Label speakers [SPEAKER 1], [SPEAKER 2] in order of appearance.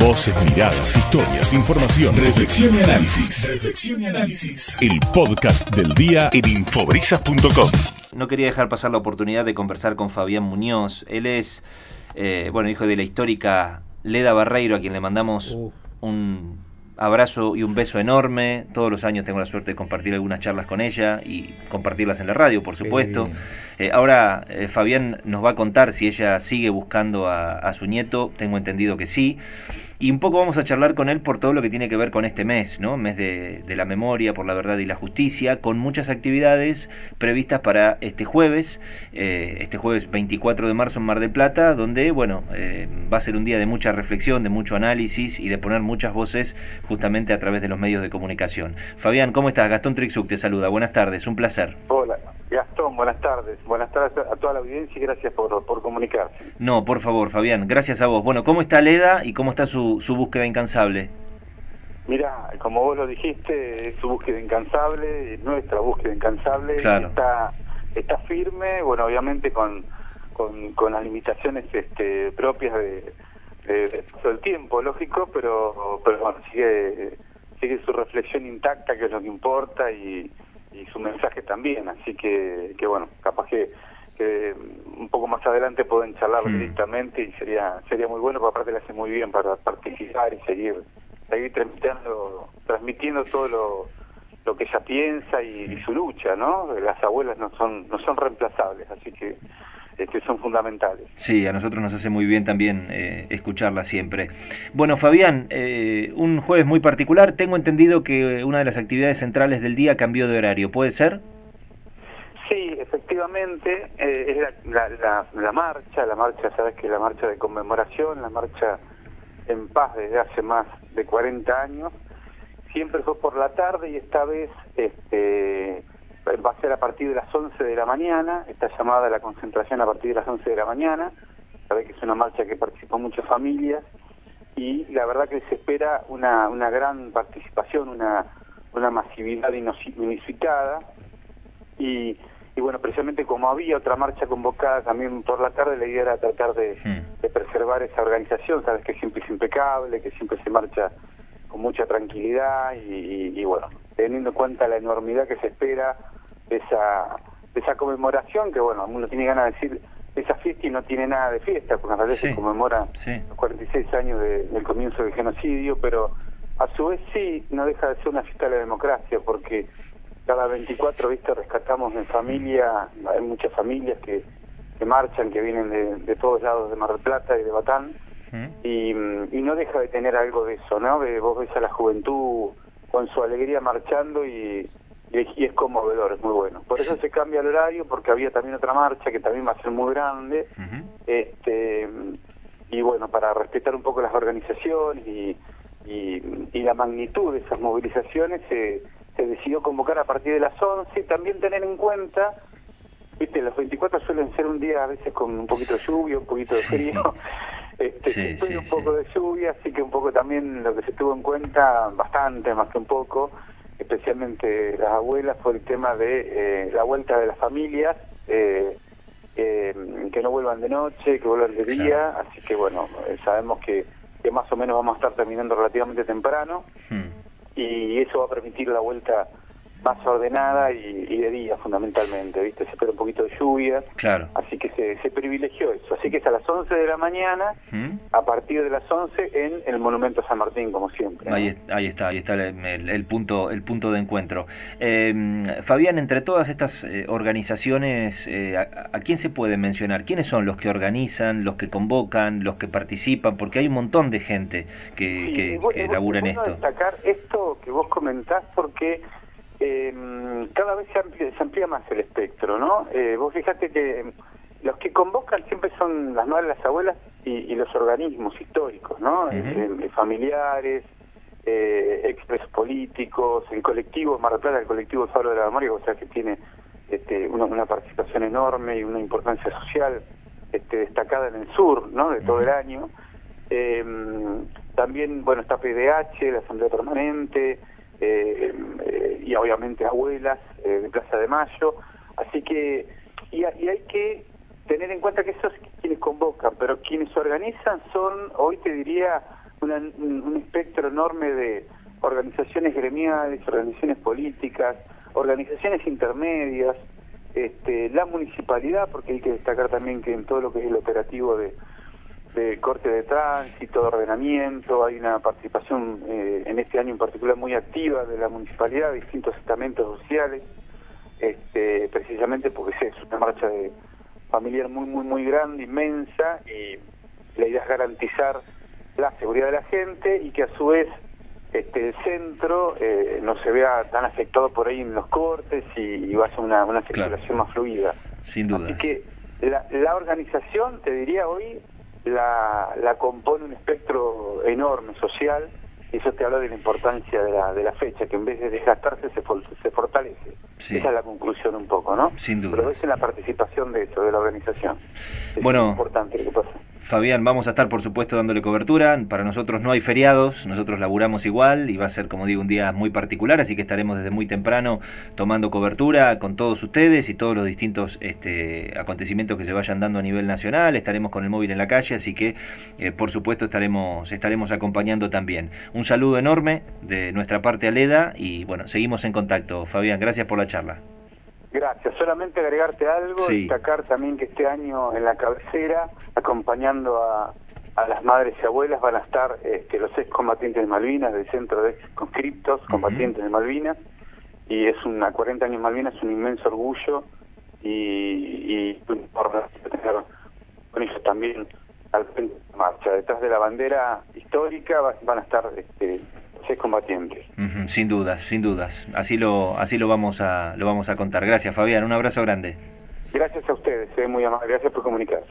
[SPEAKER 1] Voces, miradas, historias, información, reflexión y análisis. Reflexión y análisis. El podcast del día en infobrisas.com.
[SPEAKER 2] No quería dejar pasar la oportunidad de conversar con Fabián Muñoz. Él es, eh, bueno, hijo de la histórica Leda Barreiro, a quien le mandamos un abrazo y un beso enorme. Todos los años tengo la suerte de compartir algunas charlas con ella y compartirlas en la radio, por supuesto. Eh, ahora eh, Fabián nos va a contar si ella sigue buscando a, a su nieto. Tengo entendido que sí. Y un poco vamos a charlar con él por todo lo que tiene que ver con este mes, ¿no? Mes de, la memoria, por la verdad y la justicia, con muchas actividades previstas para este jueves, eh, este jueves 24 de marzo en Mar del Plata, donde, bueno, eh, va a ser un día de mucha reflexión, de mucho análisis y de poner muchas voces justamente a través de los medios de comunicación. Fabián, ¿cómo estás? Gastón Trixuc te saluda. Buenas tardes, un placer.
[SPEAKER 3] Buenas tardes. Buenas tardes a toda la audiencia y gracias por, por comunicarse.
[SPEAKER 2] No, por favor, Fabián, gracias a vos. Bueno, ¿cómo está Leda y cómo está su, su búsqueda incansable?
[SPEAKER 3] Mira, como vos lo dijiste, es su búsqueda incansable, nuestra búsqueda incansable. Está, está firme, bueno, obviamente con, con, las limitaciones este, propias de, todo el tiempo, lógico, pero, pero bueno, sigue, sigue su reflexión intacta, que es lo que importa, y su mensaje también, así que, que bueno, capaz que, que un poco más adelante pueden charlar directamente y sería sería muy bueno, porque aparte le hace muy bien para participar y seguir seguir transmitiendo, transmitiendo todo lo, lo que ella piensa y, su lucha, ¿no? Las abuelas no son no son reemplazables, así que que son fundamentales.
[SPEAKER 2] Sí, a nosotros nos hace muy bien también eh, escucharla siempre. Bueno, Fabián, eh, un jueves muy particular. Tengo entendido que una de las actividades centrales del día cambió de horario. ¿Puede ser?
[SPEAKER 3] Sí, efectivamente, eh, es la, la, la, marcha, la marcha, sabes que la marcha de conmemoración, la marcha en paz desde hace más de 40 años, siempre fue por la tarde y esta vez este, va a ser a partir de las 11 de la mañana, está llamada la concentración a partir de las 11 de la mañana, sabe que es una marcha que participó muchas familias y la verdad que se espera una, una gran participación, una, una masividad inusitada y, y bueno, precisamente como había otra marcha convocada también por la tarde, la idea era tratar de, de preservar esa organización, sabes que siempre es impecable, que siempre se marcha con mucha tranquilidad y, y bueno, teniendo en cuenta la enormidad que se espera de esa, esa conmemoración, que bueno, uno tiene ganas de decir esa fiesta y no tiene nada de fiesta, porque en realidad se conmemora los 46 años del comienzo del genocidio, pero a su vez sí no deja de ser una fiesta de la democracia, porque cada 24, viste, rescatamos en familia, hay muchas familias que, que marchan, que vienen de, de todos lados de Mar del Plata y de Batán, y, y, no deja de tener algo de eso, ¿no? Vos ves a la juventud con su alegría marchando y, y es conmovedor, es muy bueno. Por eso se cambia el horario, porque había también otra marcha que también va a ser muy grande, este y bueno, para respetar un poco las organizaciones y, y, la magnitud de esas movilizaciones, se, se decidió convocar a partir de las 11, también tener en cuenta, viste, los 24 suelen ser un día a veces con un poquito de lluvia, un poquito de frío, este, un poco de lluvia, así que un poco también lo que se tuvo en cuenta, bastante más que un poco, especialmente las abuelas, fue el tema de eh, la vuelta de las familias, eh, que no vuelvan de noche, que vuelvan de día, así que bueno, eh, sabemos que, que, más o menos vamos a estar terminando relativamente temprano hmm. y eso va a permitir la vuelta más ordenada y, de día fundamentalmente, ¿viste? Se espera un poquito de lluvia,
[SPEAKER 2] claro.
[SPEAKER 3] así que se, se privilegió eso. Así que es a las 11 de la mañana, ¿Mm? a partir de las 11 en el Monumento a San Martín, como siempre.
[SPEAKER 2] Ahí, ahí, está, ahí está el, punto, el punto de encuentro. Em, Fabián, entre todas estas eh, organizaciones, eh, a, quién se puede mencionar? ¿Quiénes son los que organizan, los que convocan, los que participan? Porque hay un montón de gente que, que, labura en esto.
[SPEAKER 3] destacar esto que vos comentás porque eh, cada vez se amplía, se amplía, más el espectro, ¿no? Eh, vos fíjate que los que convocan siempre son las madres, las abuelas y, los organismos históricos, ¿no? Eh, familiares, eh, expresos políticos, el colectivo Mar del Plata, el colectivo Faro de la Memoria, o sea que tiene este, una, participación enorme y una importancia social este, destacada en el sur, ¿no? De todo el año. Em, también, bueno, está PDH, la Asamblea Permanente, y obviamente abuelas eh, de Plaza de Mayo. Así que, y, hay que tener en cuenta que esos quienes convocan, pero quienes organizan son, hoy te diría, un espectro enorme de organizaciones gremiales, organizaciones políticas, organizaciones intermedias, este, la municipalidad, porque hay que destacar también que en todo lo que es el operativo de, corte de tránsito, de ordenamiento, hay una participación eh, en este año en particular muy activa de la municipalidad, de distintos estamentos sociales, este, precisamente porque es una marcha de familiar muy, muy, muy grande, inmensa, y la idea es garantizar la seguridad de la gente y que a su vez este, el centro eh, no se vea tan afectado por ahí en los cortes y, va a ser una, una circulación más fluida.
[SPEAKER 2] Sin duda.
[SPEAKER 3] Así que la, organización, te diría hoy, la, la compone un espectro enorme social y eso te habla de la importancia de la, de la fecha, que en vez de desgastarse se, se fortalece. Esa es la conclusión un poco, ¿no?
[SPEAKER 2] Sin duda.
[SPEAKER 3] Pero es en la participación de eso, de la organización.
[SPEAKER 2] Es bueno,
[SPEAKER 3] importante lo que pasa.
[SPEAKER 2] Fabián, vamos a estar por supuesto dándole cobertura. Para nosotros no hay feriados, nosotros laburamos igual y va a ser, como digo, un día muy particular, así que estaremos desde muy temprano tomando cobertura con todos ustedes y todos los distintos este, acontecimientos que se vayan dando a nivel nacional. Estaremos con el móvil en la calle, así que eh, por supuesto estaremos, estaremos acompañando también. Un saludo enorme de nuestra parte a Leda y bueno, seguimos en contacto. Fabián, gracias por la charla.
[SPEAKER 3] Gracias. Solamente agregarte algo, destacar también que este año en la cabecera, acompañando a, las madres y abuelas, van a estar este, los excombatientes de Malvinas, del Centro de Conscriptos, combatientes de Malvinas, y es una 40 años Malvinas, es un inmenso orgullo y, y por tener con ellos también al frente de marcha. Detrás de la bandera histórica van a estar este, combatientes.
[SPEAKER 2] sin dudas, sin dudas. Así lo, así lo vamos a, lo vamos a contar. Gracias, Fabián. Un abrazo grande.
[SPEAKER 3] Gracias a ustedes, eh, muy amable. Gracias por comunicar.